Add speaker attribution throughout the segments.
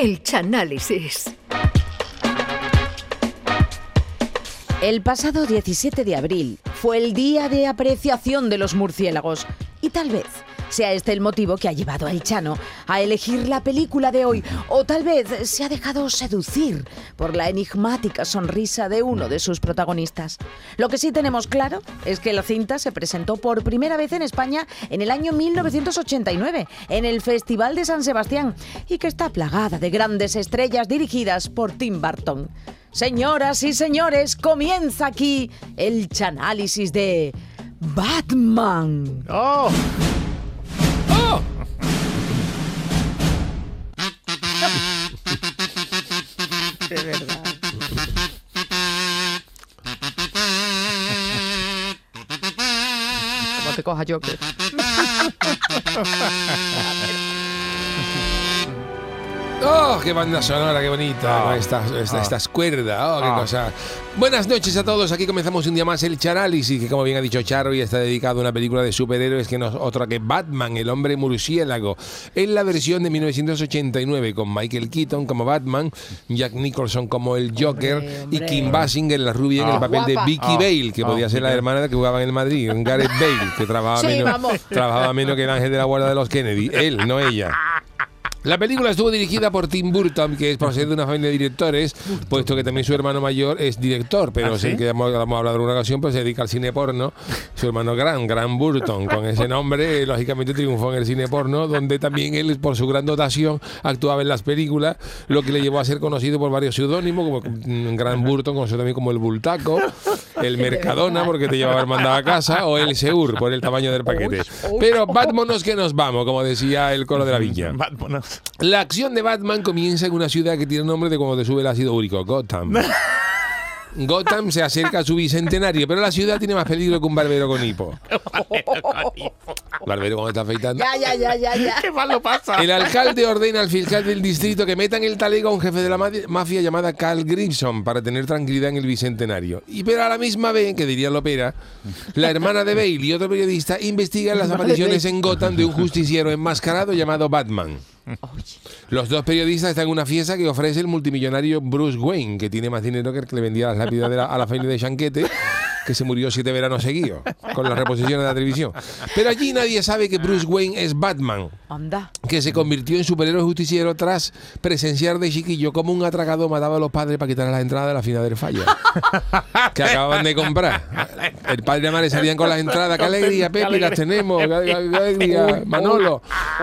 Speaker 1: El Chanálisis.
Speaker 2: El pasado 17 de abril fue el día de apreciación de los murciélagos y tal vez sea este el motivo que ha llevado a El Chano a elegir la película de hoy o tal vez se ha dejado seducir por la enigmática sonrisa de uno de sus protagonistas. Lo que sí tenemos claro es que la cinta se presentó por primera vez en España en el año 1989 en el Festival de San Sebastián y que está plagada de grandes estrellas dirigidas por Tim Burton. Señoras y señores, comienza aquí el chanálisis de Batman.
Speaker 3: ¡Oh!
Speaker 2: De verdad. Como te coja Joker.
Speaker 3: ¡Oh, qué banda sonora, qué bonita! Con estas, esta-
Speaker 4: Ah.
Speaker 3: estas cuerdas, ¡oh, qué
Speaker 4: Ah.
Speaker 3: cosa! Buenas noches a todos, aquí comenzamos un día más el Charálisis, que como bien ha dicho Charo, y está dedicado a una película de superhéroes que no es otra que Batman, el hombre murciélago. En la versión de 1989, con Michael Keaton como Batman, Jack Nicholson como el Joker,
Speaker 2: Hombre,
Speaker 3: y. Kim Basinger, la rubia, en el papel de. Vicky. Bale, que podía ser la hermana que jugaba en el Madrid, Gareth Bale, que trabajaba,
Speaker 2: Sí,
Speaker 3: menos,
Speaker 2: vamos.
Speaker 3: trabajaba menos que el ángel de la guarda de los Kennedy. Él, no ella. La película estuvo dirigida por Tim Burton, que es procedente de una familia de directores, puesto que también su hermano mayor es director, pero
Speaker 4: ¿Ah, sí?
Speaker 3: que hemos, hemos hablado en una ocasión, pues se dedica al cine porno. Su hermano Gran, Gran Burton, con ese nombre, lógicamente triunfó en el cine porno, donde también él, por su gran dotación, actuaba en las películas, lo que le llevó a ser conocido por varios seudónimos, como Gran Burton, conocido también como el Bultaco, el Mercadona, porque te llevaba mandado a casa, o el Seur, por el tamaño del paquete. Pero vámonos que nos vamos, como decía el coro de la villa.
Speaker 4: Vámonos.
Speaker 3: La acción de Batman comienza en una ciudad que tiene nombre de cuando te sube el ácido úrico, Gotham. Gotham se acerca a su bicentenario, pero la ciudad tiene más peligro que un barbero con hipo. Barbero cuando está afeitando.
Speaker 2: Ya, ya, ya, ya, ya.
Speaker 4: ¿Qué mal lo pasa?
Speaker 3: El alcalde ordena al fiscal del distrito que metan el talego a un jefe de la ma- mafia llamada Carl Grimson para tener tranquilidad en el bicentenario. Y pero a la misma vez, que diría Lopera, la hermana de Bale y otro periodista investigan las apariciones en Gotham de un justiciero enmascarado llamado Batman. Los dos periodistas están en una fiesta que ofrece el multimillonario Bruce Wayne, que tiene más dinero que el que le vendía las lápidas de la- a la familia de Chanquete, que se murió siete veranos seguidos con las reposiciones de la televisión. Pero allí nadie sabe que Bruce Wayne es Batman
Speaker 2: Anda.
Speaker 3: que se convirtió en superhéroe justiciero tras presenciar de chiquillo como un atracado mataba a los padres para quitar las entradas de la final del falla que acababan de comprar. El padre y la madre salían con las entradas, qué alegría, Pepe, las tenemos, qué alegría, Manolo.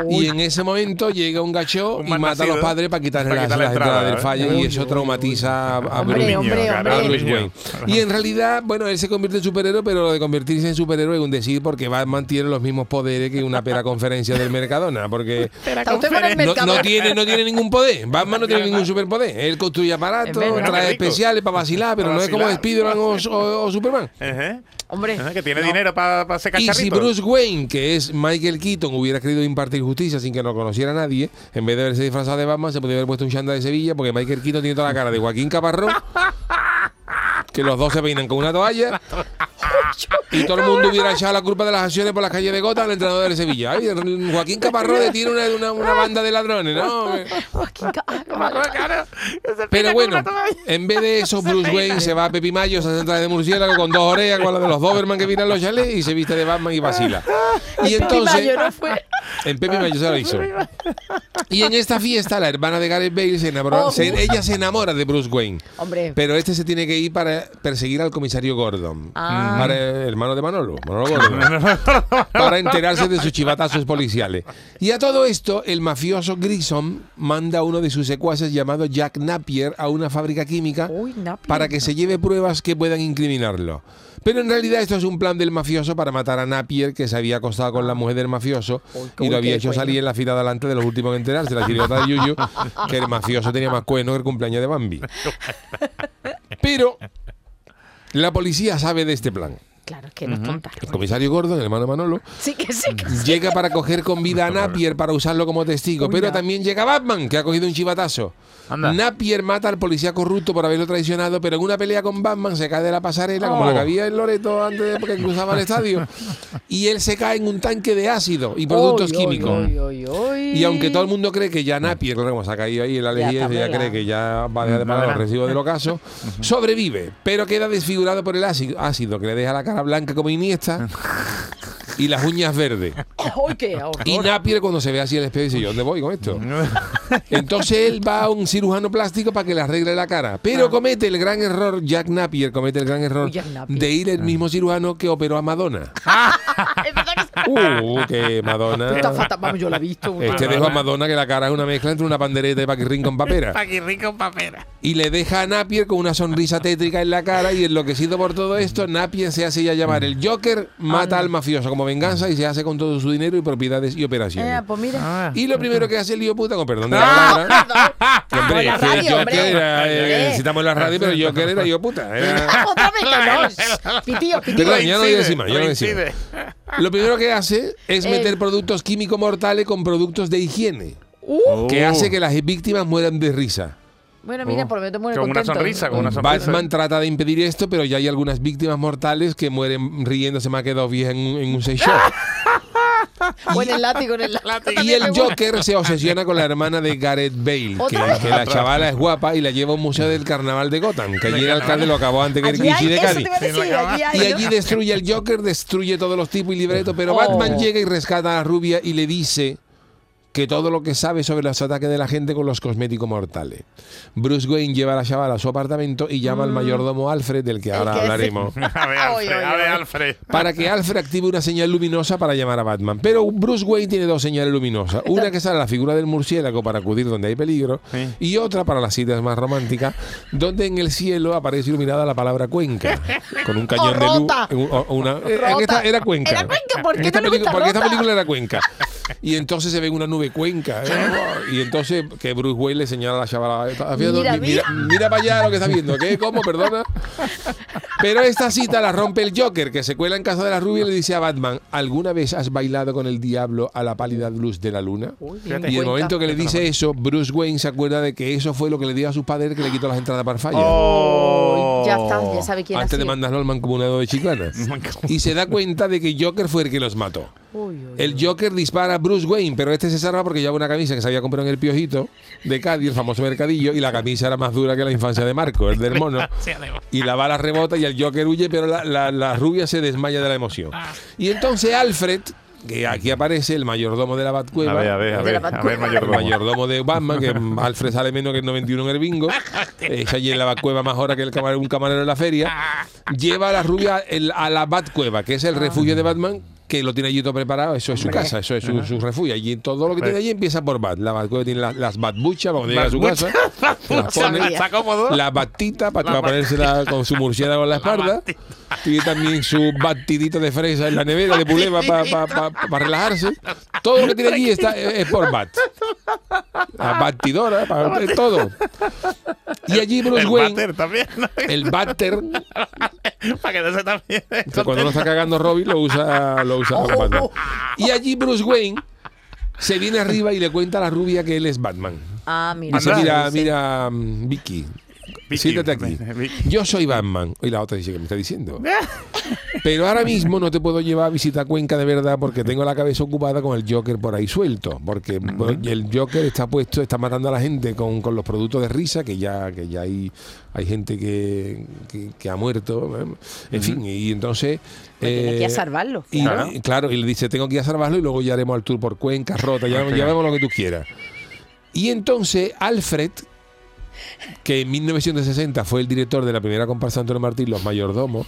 Speaker 3: Y en ese momento llega un gacho y mata a los padres para quitarle las, las entradas
Speaker 4: entrada,
Speaker 3: del
Speaker 4: ¿eh?
Speaker 3: falla y eso traumatiza a, Bruce. a. Wayne. Y en realidad, bueno, él se convierte en superhéroe, pero lo de convertirse en superhéroe es un decir porque Batman tiene los mismos poderes que una pera conferencia del Mercadona, porque no, no tiene, no tiene ningún poder. Batman no tiene ningún superpoder. Él construye aparatos, trae especiales para vacilar, pero
Speaker 4: Para
Speaker 3: no es como. Spiderman o, o- o Superman.
Speaker 2: Hombre.
Speaker 4: Que tiene
Speaker 2: no.
Speaker 4: dinero para hacer
Speaker 3: Y si. Bruce Wayne, que es Michael Keaton, hubiera querido impartir justicia sin que lo conociera nadie, en vez de haberse disfrazado de Batman, se podría haber puesto un chanda de Sevilla, porque Michael Keaton tiene toda la cara de Joaquín Caparrós, que los dos se peinan con una toalla, y todo el mundo hubiera echado la culpa de las acciones por las calles de Gota al entrenador de Sevilla. Ay, Joaquín Caparrós tiene una, una, una banda de ladrones, ¿no?
Speaker 2: Joaquín ah,
Speaker 3: Pero bueno, en vez de eso, Bruce Wayne se va a Pepi Mayo, se centra de murciélago con dos orejas, con la de los Doberman que viran los chalés y se viste de Batman y vacila. Y entonces,
Speaker 2: Mayo no fue.
Speaker 3: En Pepi Mayo se lo hizo. Y en esta fiesta, la hermana de Gareth Bale se enamora,
Speaker 2: Oh.
Speaker 3: se- ella se enamora de Bruce Wayne.
Speaker 2: Hombre.
Speaker 3: Pero este se tiene que ir para perseguir al comisario Gordon,
Speaker 2: Ah.
Speaker 3: para el hermano de Manolo, Manolo Gordon, para enterarse de sus chivatazos policiales. Y a todo esto, el mafioso Grissom manda a uno de sus secuaces llamado Jack Napier a una fábrica química
Speaker 2: Uy,
Speaker 3: para que se lleve pruebas que puedan incriminarlo. Pero en realidad esto es un plan del mafioso para matar a Napier, que se había acostado con la mujer del mafioso y lo había hecho salir en la fila de adelante de los últimos en enterarse, la chirigota de Yuyu, que el mafioso tenía más cuernos que el cumpleaños de Bambi. Pero la policía sabe de este plan.
Speaker 2: Claro, que no es tonta.
Speaker 3: El comisario Gordon, el hermano de Manolo,
Speaker 2: Sí que sí. que sí.
Speaker 3: llega para coger con vida a Napier para usarlo como testigo.
Speaker 2: Uy,
Speaker 3: pero
Speaker 2: ya.
Speaker 3: también llega Batman, que ha cogido un chivatazo.
Speaker 4: Anda.
Speaker 3: Napier mata al policía corrupto por haberlo traicionado, pero en una pelea con Batman se cae de la pasarela, como
Speaker 4: Oh.
Speaker 3: la que había en Loreto antes de que cruzaba el estadio. Y él se cae en un tanque de ácido y productos químicos. Y aunque todo el mundo cree que ya Napier, como se ha caído ahí en la
Speaker 2: Ya está
Speaker 3: ya cree que ya va a dejar de pagar los
Speaker 4: Nada.
Speaker 3: recibos del ocaso, sobrevive, pero queda desfigurado por el ácido, ácido que le deja la cara blanca como Iniesta y las uñas verdes.
Speaker 2: ¡Uy, qué horror!
Speaker 3: Y Napier cuando se ve así el espejo dice, ¿yo dónde voy con esto? Entonces él va a un cirujano plástico para que le arregle la cara. Pero comete el gran error, Jack Napier comete el gran error de ir el mismo cirujano que operó a Madonna.
Speaker 2: Que está-
Speaker 3: Uh, que
Speaker 2: está
Speaker 3: Madonna...
Speaker 2: fatal. Vamos, yo la he visto.
Speaker 3: Este dejo a Madonna que la cara es una mezcla entre una pandereta y paquirrín con papera.
Speaker 4: Paquirrín con papera.
Speaker 3: Y le deja a Napier con una sonrisa tétrica en la cara y enloquecido por todo esto, Napier se hace ya llamar el Joker, mata al mafioso como venganza y se hace con todo su dinero y propiedades y operaciones.
Speaker 2: Eh, pues mira.
Speaker 4: Ah.
Speaker 3: Y lo primero que hace el lío puta, con perdón de la palabra, que, hombre,
Speaker 2: Con la
Speaker 3: es que el
Speaker 2: radio,
Speaker 3: Joker
Speaker 2: hombre.
Speaker 3: era, eh, necesitamos la radio, pero el Joker era yo puta. era-
Speaker 2: Otra vez que no. Pitío, pitío.
Speaker 3: Perdón, ya no
Speaker 4: Coincide,
Speaker 3: decimos, ya no decimos.
Speaker 4: coincide.
Speaker 3: Lo primero que hace es
Speaker 2: Eh.
Speaker 3: meter productos químicos mortales con productos de higiene,
Speaker 2: Uh,
Speaker 3: que
Speaker 4: Oh.
Speaker 3: hace que las víctimas mueran de risa.
Speaker 2: Bueno, mira,
Speaker 4: Oh.
Speaker 2: por lo menos muere
Speaker 4: Con una sonrisa, con una sonrisa.
Speaker 3: Batman trata de impedir esto, pero ya hay algunas víctimas mortales que mueren riéndose más que dos viejas en un, en un seis show.
Speaker 2: O en el látigo, en el látigo.
Speaker 3: Y el Joker se obsesiona con la hermana de Gareth Bale, que, la chavala es guapa y la lleva a un museo del carnaval de Gotham, que allí el alcalde lo acabó antes que el
Speaker 2: Allí hay,
Speaker 3: Kishi de Cádiz.
Speaker 2: decir, allí hay,
Speaker 3: Y allí destruye el Joker, destruye todos los tipos y libretos, pero
Speaker 2: Oh.
Speaker 3: Batman llega y rescata a la rubia y le dice que todo lo que sabe sobre los ataques de la gente con los cosméticos mortales. Bruce Wayne lleva a la chavala a su apartamento y llama al mayordomo Alfred, del que ahora
Speaker 2: Mm.
Speaker 3: hablaremos.
Speaker 4: A ver, Alfred. A ver. Alfred.
Speaker 3: para que Alfred active una señal luminosa para llamar a Batman. Pero Bruce Wayne tiene dos señales luminosas. Una que sale la figura del murciélago para acudir donde hay peligro
Speaker 4: Sí.
Speaker 3: y otra para las citas más románticas, donde en el cielo aparece iluminada la palabra Cuenca, con un cañón de luz. una- eh, en
Speaker 2: Rota.
Speaker 3: esta era Cuenca.
Speaker 2: Era Cuenca, ¿por
Speaker 3: En
Speaker 2: qué
Speaker 3: esta
Speaker 2: no le
Speaker 3: película-
Speaker 2: gusta
Speaker 3: Porque esta película era Cuenca. Y entonces se ve una nube Cuenca. ¿eh? Y entonces que Bruce Wayne le señala a la chavala. "¿Estás viendo?
Speaker 2: Mira,
Speaker 3: mira, mira para allá lo que está viendo. ¿Qué? ¿Cómo? Perdona. Pero esta cita la rompe el Joker, que se cuela en casa de la rubia y le dice a Batman, ¿alguna vez has bailado con el diablo a la pálida luz de la luna?
Speaker 2: Uy,
Speaker 3: Y el momento que le dice eso, Bruce Wayne se acuerda de que eso fue lo que le dio a sus padres que le quitó las entradas para el fallo.
Speaker 4: Oh.
Speaker 2: Ya está, ya sabe quién ha
Speaker 3: Antes de
Speaker 2: sido.
Speaker 3: mandarlo al mancomunado de Chiclana. Y se da cuenta de que Joker fue el que los mató.
Speaker 2: Uy, uy,
Speaker 3: El Joker dispara a Bruce Wayne, pero este se salva porque lleva una camisa que se había comprado en el Piojito de Cádiz, el famoso mercadillo, y la camisa era más dura que la infancia de Marco, el del mono. Y la bala rebota y el Joker huye, pero la, la- la rubia se desmaya de la emoción. Y entonces Alfred, que aquí aparece el mayordomo de la Batcueva,
Speaker 4: A ver, a ver, a ver.
Speaker 2: la
Speaker 4: A ver,
Speaker 2: Batcueva.
Speaker 3: el
Speaker 4: mayordomo.
Speaker 3: mayordomo de Batman, que Alfred sale menos que el 91 en el bingo, es allí en la Batcueva más hora que el camarero, un camarero en la feria, lleva a la rubia el- a la Batcueva, que es el refugio de Batman, que lo tiene allí todo preparado, eso es su
Speaker 2: Hombre.
Speaker 3: casa, eso es su, su refugio. Allí todo lo que tiene allí empieza por Bat. La Batcueva tiene las, las Batbuchas, cuando llega a su casa, las pone,
Speaker 2: Sabía.
Speaker 4: Está cómodo.
Speaker 3: la batita para,
Speaker 4: La
Speaker 3: para ponérsela con su murciélago en la espalda. Tiene también su batidito de fresa en la nevera de puleva para relajarse. Todo lo que tiene allí está, es por bat. La batidora, pa- todo. Y allí Bruce
Speaker 4: El
Speaker 3: Wayne,
Speaker 4: váter también. ¿no?
Speaker 3: el batter,
Speaker 4: Para que no se también.
Speaker 3: cuando lo está cagando Robin, lo usa, lo Batman. Y allí Bruce Wayne se viene arriba y le cuenta a la rubia que él es Batman.
Speaker 2: Ah, mira.
Speaker 3: Dice, mira,
Speaker 2: Sí.
Speaker 3: mira, mm, Vicky,
Speaker 4: Vicky.
Speaker 3: siéntate aquí.
Speaker 4: Vicky.
Speaker 3: Yo soy Batman. Y la otra dice, ¿qué me está diciendo? Pero ahora mismo no te puedo llevar a visitar Cuenca de verdad porque tengo la cabeza ocupada con el Joker por ahí suelto. Porque el Joker está puesto, está matando a la gente con, con los productos de risa, que ya, que ya hay, hay gente que, que, que ha muerto. ¿eh? En fin, y entonces...
Speaker 2: Pues tiene que ir a
Speaker 3: eh,
Speaker 2: salvarlo.
Speaker 3: y,
Speaker 4: Claro.
Speaker 3: y claro, y le dice, tengo que ir a salvarlo y luego ya haremos el tour por Cuenca, Rota, ya, ya vemos lo que tú quieras. Y entonces Alfred, que en 1960 fue el director de la primera comparsa de Antonio Martín, Los Mayordomos,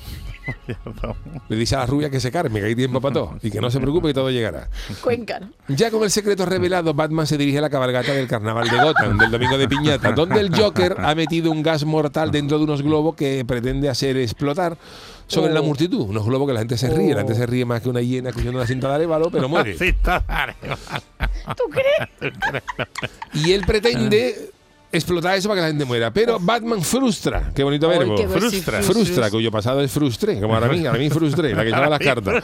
Speaker 3: le dice a la rubia que se carme, que hay tiempo para todo, y que no se preocupe que todo llegará.
Speaker 2: Cuenca.
Speaker 3: Ya con el secreto revelado, Batman se dirige a la cabalgata del carnaval de Gotham, del domingo de piñata, donde el Joker ha metido un gas mortal dentro de unos globos que pretende hacer explotar sobre
Speaker 2: Oh.
Speaker 3: la multitud. Unos globos que la gente se ríe, la gente se ríe más que una hiena escuchando una cinta de arévalo, pero muere.
Speaker 2: ¿Tú crees?
Speaker 3: Y él pretende explotar eso para que la gente muera. Pero Batman frustra, qué bonito verbo.
Speaker 2: qué
Speaker 4: Frustra.
Speaker 3: Frustra, cuyo pasado es frustré, como ahora mí, ahora mí frustré, la que llama las cartas.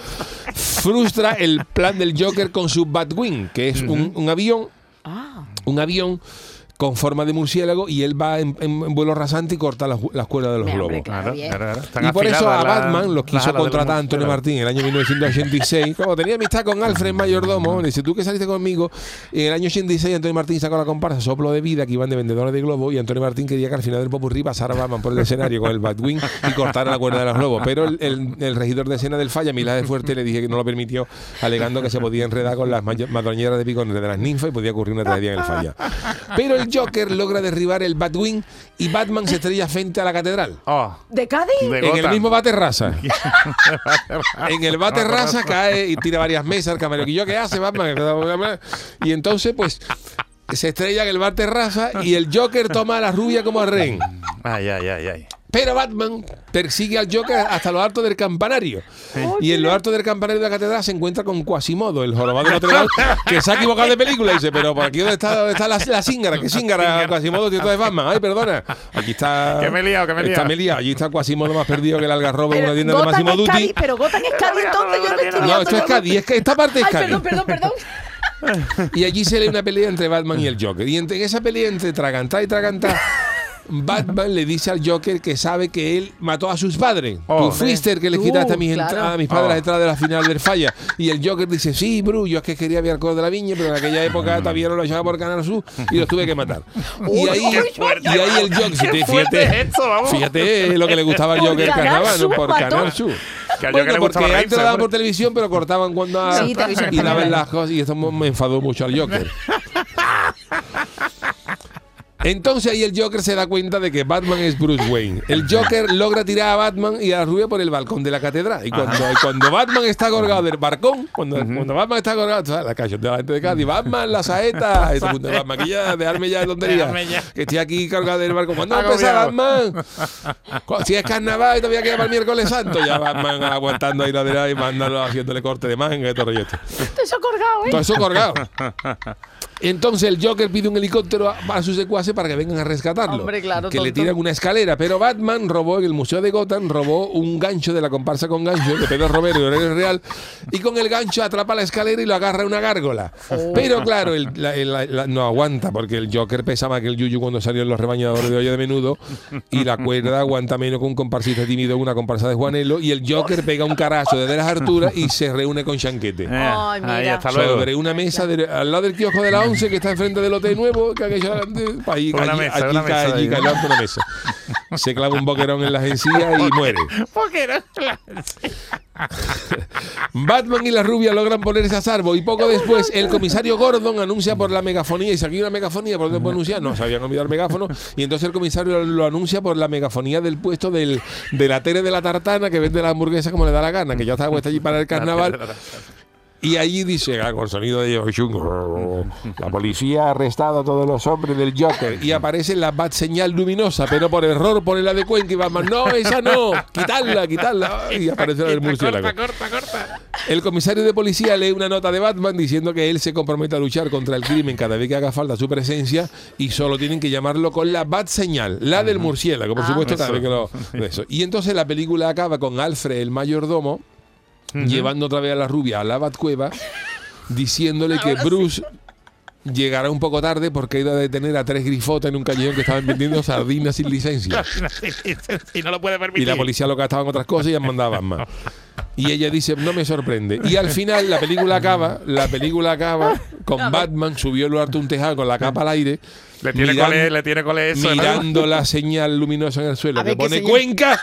Speaker 3: Frustra el plan del Joker con su Batwing, que es un, un avión,
Speaker 2: Ah,
Speaker 3: un avión con forma de murciélago y él va en, en- en vuelo rasante y corta las, las cuerdas de los
Speaker 2: Mira,
Speaker 3: globos.
Speaker 2: Claro,
Speaker 3: Y por eso a Batman lo
Speaker 4: las
Speaker 3: quiso
Speaker 4: los
Speaker 3: contratar Antonio
Speaker 4: murciélagos.
Speaker 3: Martín en el año 1986. Como tenía amistad con Alfred Mayordomo, le dice, tú que saliste conmigo. Y en el año 86 Antonio Martín sacó la comparsa Soplo de Vida, que iban de vendedores de globos, y Antonio Martín quería que al final del popurrí pasara Batman por el escenario con el Batwing y cortara la cuerda de los globos. Pero el, el- el regidor de escena del falla, Milán de Fuerte, le dije que no lo permitió, alegando que se podía enredar con las madroñeras de picones de las ninfas y podía ocurrir una tragedia en el falla. Pero el Joker logra derribar el Batwing y Batman se estrella frente a la catedral.
Speaker 4: Oh,
Speaker 2: ¿De Cádiz?
Speaker 4: de
Speaker 3: En el mismo Baterraza. en el Baterraza cae y tira varias mesas. El camalequillo que hace Batman. Y entonces, pues, se estrella en el Baterraza y el Joker toma a la rubia como a rehén.
Speaker 4: Ay, ay, ay, ay.
Speaker 3: Pero Batman persigue al Joker hasta lo alto del campanario. Y en lo alto del campanario de la catedral se encuentra con Quasimodo, el jorobado de Notre Dame, que se ha equivocado de película. Y dice, pero por aquí dónde está, dónde está la, la cíngara, ¿qué cíngara? Quasimodo, tío, de Batman. Ay, perdona. Aquí está.
Speaker 4: Que me he liado, que me he
Speaker 3: Está
Speaker 4: liado.
Speaker 3: me he liado. Allí está Quasimodo más perdido que el algarrobo en una tienda de Máximo Duty.
Speaker 2: Cádiz, pero Gotham es Cádiz, entonces yo no estoy
Speaker 3: No, esto es Cádiz, es que esta parte es
Speaker 2: Ay,
Speaker 3: Cádiz.
Speaker 2: perdón, perdón, perdón.
Speaker 3: Y allí se lee una pelea entre Batman y el Joker. Y entre- en esa pelea entre Tragantá y Tragantá, Batman le dice al Joker que sabe que él mató a sus padres.
Speaker 4: Oh.
Speaker 3: Tú fuiste el que le quitaste a mis,
Speaker 2: claro.
Speaker 3: entra- a mis padres
Speaker 4: Oh.
Speaker 3: las entradas de la final del falla. Y el Joker dice, sí, Bru, yo es que quería ver alcohol de la viña, pero en aquella época todavía no lo echaba por Canal Sur y los tuve que matar. Y ahí, y ahí el Joker, fíjate,
Speaker 4: es
Speaker 3: fíjate lo que le gustaba al Joker Carnaval,
Speaker 2: Sur
Speaker 3: por. Canal Sur.
Speaker 4: Que al
Speaker 3: Bueno,
Speaker 4: le
Speaker 3: porque antes lo daban por televisión, pero cortaban cuando, a-
Speaker 2: Sí, televisión
Speaker 3: y daban las cosas y esto me enfadó mucho al Joker. Entonces ahí el Joker se da cuenta de que Batman es Bruce Wayne. El Joker logra tirar a Batman y a la rubia por el balcón de la catedral. Y cuando, y cuando Batman está colgado del balcón, cuando, cuando Batman está colgado, la calle de la gente de Cádiz, Batman, la saeta, de Batman, que ya, dejarme ya de tontería. Que estoy aquí colgado del balcón. ¿Cuándo va a empezar
Speaker 4: Agobiado.
Speaker 3: Batman? Si es carnaval y todavía queda para el miércoles santo, ya Batman aguantando ahí la de y mandándolo haciéndole corte de manga y todo rollo este.
Speaker 2: Eso colgado, ¿eh?
Speaker 3: Todo eso colgado. Entonces el Joker pide un helicóptero a, a sus secuaces para que vengan a rescatarlo.
Speaker 2: Hombre, claro,
Speaker 3: que le
Speaker 2: tonto.
Speaker 3: tiran una escalera. Pero Batman robó en el Museo de Gotham, robó un gancho de la comparsa con gancho de Pedro Romero y Aurelio Real. Y con el gancho atrapa la escalera y lo agarra a una gárgola.
Speaker 2: Oh.
Speaker 3: Pero claro, el- la- el- la- la- no aguanta porque el Joker pesa más que el Yuyu cuando salió en los rebañadores de olla de menudo. Y la cuerda aguanta menos que un comparsista tímido, una comparsa de Juanelo. Y el Joker pega un carazo desde las alturas y se reúne con Chanquete
Speaker 4: Eh,
Speaker 2: Ay,
Speaker 4: ahí,
Speaker 2: mira.
Speaker 4: hasta luego.
Speaker 3: sobre una mesa de- al lado del kiosco de la 11 que está enfrente del hotel nuevo que aquello de-
Speaker 4: Una
Speaker 3: allí,
Speaker 4: mesa,
Speaker 3: allí
Speaker 4: una
Speaker 3: cae,
Speaker 4: mesa
Speaker 3: allí
Speaker 4: ahí.
Speaker 3: cae, levanta una mesa. Se clava un boquerón en las encías y muere. Batman y la rubia logran ponerse a salvo y poco después el comisario Gordon anuncia por la megafonía. Y si aquí hay una megafonía por dónde puedo anunciar no se habían olvidado el megáfono. Y entonces el comisario lo anuncia por la megafonía del puesto del, de la Tere de la Tartana que vende la hamburguesa como le da la gana que ya está puesta allí para el carnaval Y allí dice, ah, con sonido de chungo, la policía ha arrestado a todos los hombres del Joker y aparece la bat señal luminosa, pero por error pone la de Cuenca y Batman, no, esa no, quitarla, quitarla. Y aparece la del murciélago.
Speaker 4: Corta, corta, corta.
Speaker 3: El comisario de policía lee una nota de Batman diciendo que él se compromete a luchar contra el crimen cada vez que haga falta su presencia y solo tienen que llamarlo con la bat señal, la del murciélago, por
Speaker 2: Ah.
Speaker 3: supuesto, cada
Speaker 4: Eso.
Speaker 3: vez que lo. eso. Y entonces la película acaba con Alfred, el mayordomo, llevando otra vez a la rubia a la Batcueva, diciéndole que Bruce llegará un poco tarde porque ha ido a detener a tres grifotas en un callejón que estaban vendiendo sardinas sin licencia.
Speaker 4: Y no lo puede
Speaker 3: Y
Speaker 4: permitir.
Speaker 3: la policía lo gastaba en otras cosas y han mandado más. Y ella dice, no me sorprende. Y al final la película acaba, la película acaba con Batman subió el alto un tejado con la capa al aire.
Speaker 4: Le tiene
Speaker 3: miran-
Speaker 4: cole, le tiene cole eso. ¿no?
Speaker 3: mirando la señal luminosa en el suelo
Speaker 2: qué
Speaker 3: pone
Speaker 2: señal.
Speaker 3: Cuenca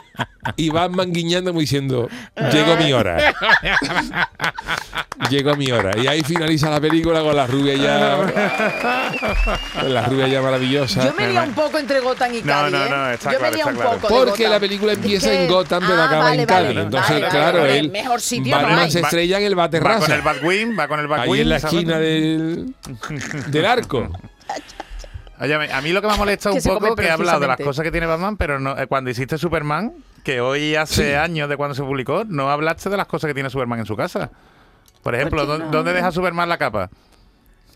Speaker 3: y Batman guiñando como diciendo llegó mi hora llegó mi hora y ahí finaliza la película con la rubia ya con la rubia ya maravillosa
Speaker 2: Yo me lía un poco entre Gotham y
Speaker 4: No,
Speaker 2: Cádiz,
Speaker 4: no,
Speaker 2: ¿eh?
Speaker 4: no, está
Speaker 2: Yo
Speaker 4: claro,
Speaker 2: me lía un
Speaker 4: claro.
Speaker 2: poco de
Speaker 3: porque
Speaker 2: Gotham.
Speaker 3: la película empieza en Gotham pero
Speaker 2: Ah,
Speaker 3: acaba
Speaker 2: vale,
Speaker 3: en Cádiz
Speaker 2: vale,
Speaker 3: entonces
Speaker 2: vale,
Speaker 3: claro
Speaker 2: vale,
Speaker 3: él
Speaker 2: mejor sitio no
Speaker 3: Batman
Speaker 2: hay.
Speaker 3: se estrella en el
Speaker 4: Va con
Speaker 3: Baterraza
Speaker 4: el Batwing, va con el Batwing.
Speaker 3: ahí en la esquina del del arco
Speaker 4: Oye, a mí lo que me ha molestado un poco que he hablado de las cosas que tiene Batman, pero no, eh, cuando hiciste Superman, que hoy hace años de cuando se publicó, no hablaste de las cosas que tiene Superman en su casa. Por ejemplo. ¿dónde deja Superman la capa?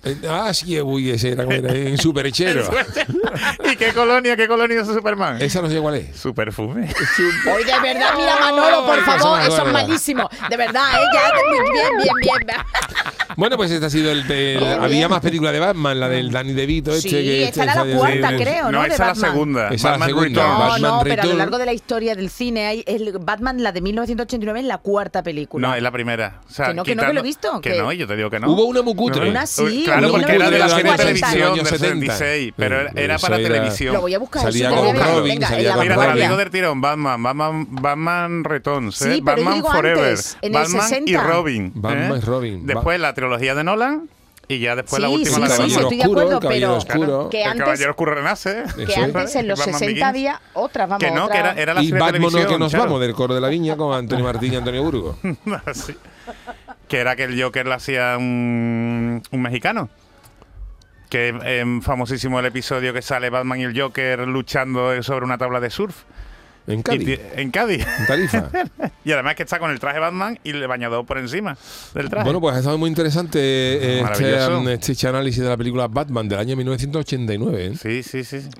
Speaker 3: Eh, Ah, sí, uy, ese era, como era en Superhechero.
Speaker 4: ¿Y qué colonia, qué colonia es Superman?
Speaker 3: Esa no sé cuál es.
Speaker 4: Su perfume.
Speaker 2: Hoy de verdad, mira Manolo, por favor, eso es malísimo. De verdad, ¿eh? Ya, bien, bien, bien.
Speaker 3: Bueno, pues este ha sido el. el- había más películas de Batman, la del Danny DeVito. Este,
Speaker 2: Sí,
Speaker 3: que
Speaker 2: esta era la
Speaker 3: de-
Speaker 2: cuarta,
Speaker 3: de-
Speaker 2: creo, ¿no?
Speaker 4: No,
Speaker 2: de
Speaker 4: esa es la
Speaker 2: Batman.
Speaker 4: segunda.
Speaker 3: Esa es la
Speaker 4: Batman
Speaker 3: segunda.
Speaker 2: No,
Speaker 3: Batman
Speaker 2: no, pero a lo largo de la historia del cine, hay el Batman, la de 1989, es la cuarta película.
Speaker 4: No, es la primera. O sea,
Speaker 2: Que no, que no, que lo he visto,
Speaker 4: Que
Speaker 2: que-
Speaker 4: no, yo te digo que no.
Speaker 3: Hubo una muy cutre.
Speaker 2: Una sí,
Speaker 4: Claro, porque era de la serie de televisión del
Speaker 3: 70.
Speaker 4: 76, pero era, para televisión.
Speaker 2: Lo voy a buscar.
Speaker 3: Salía con Robin,
Speaker 2: venga,
Speaker 3: salía
Speaker 2: la
Speaker 3: con
Speaker 4: Mira, te la digo del tirón. Batman, Batman, Batman Returns, ¿eh?
Speaker 2: Sí,
Speaker 4: Batman Forever,
Speaker 2: antes, en el
Speaker 4: Batman y
Speaker 2: 60.
Speaker 4: Robin.
Speaker 3: Batman
Speaker 4: ¿eh?
Speaker 3: y Robin.
Speaker 4: Después la trilogía de Nolan y ya después la
Speaker 2: Sí,
Speaker 4: última
Speaker 2: sí,
Speaker 4: la
Speaker 2: sí.
Speaker 3: Caballero
Speaker 2: estoy de acuerdo,
Speaker 3: el
Speaker 2: pero
Speaker 3: Oscuro.
Speaker 2: que
Speaker 4: el
Speaker 2: antes-
Speaker 4: Caballero Oscuro renace.
Speaker 2: Que antes en los
Speaker 4: Batman
Speaker 2: 60
Speaker 4: Begins.
Speaker 2: había otras, vamos,
Speaker 4: Que no,
Speaker 2: otra-
Speaker 4: que era, era la
Speaker 3: Y Batman
Speaker 4: televisión.
Speaker 3: que nos
Speaker 4: claro.
Speaker 3: vamos del coro de la viña con Antonio Martín y Antonio Burgo.
Speaker 4: Sí. Que era que el Joker lo hacía un, un mexicano. Que es em, famosísimo el episodio que sale Batman y el Joker luchando sobre una tabla de surf.
Speaker 3: En Cádiz.
Speaker 4: en Cádiz.
Speaker 3: En Tarifa.
Speaker 4: Y además que está con el traje Batman y el bañador por encima del traje.
Speaker 3: Bueno, pues ha estado muy interesante eh, este, este análisis de la película Batman del año 1989. ¿eh?
Speaker 4: sí, sí, sí. sí.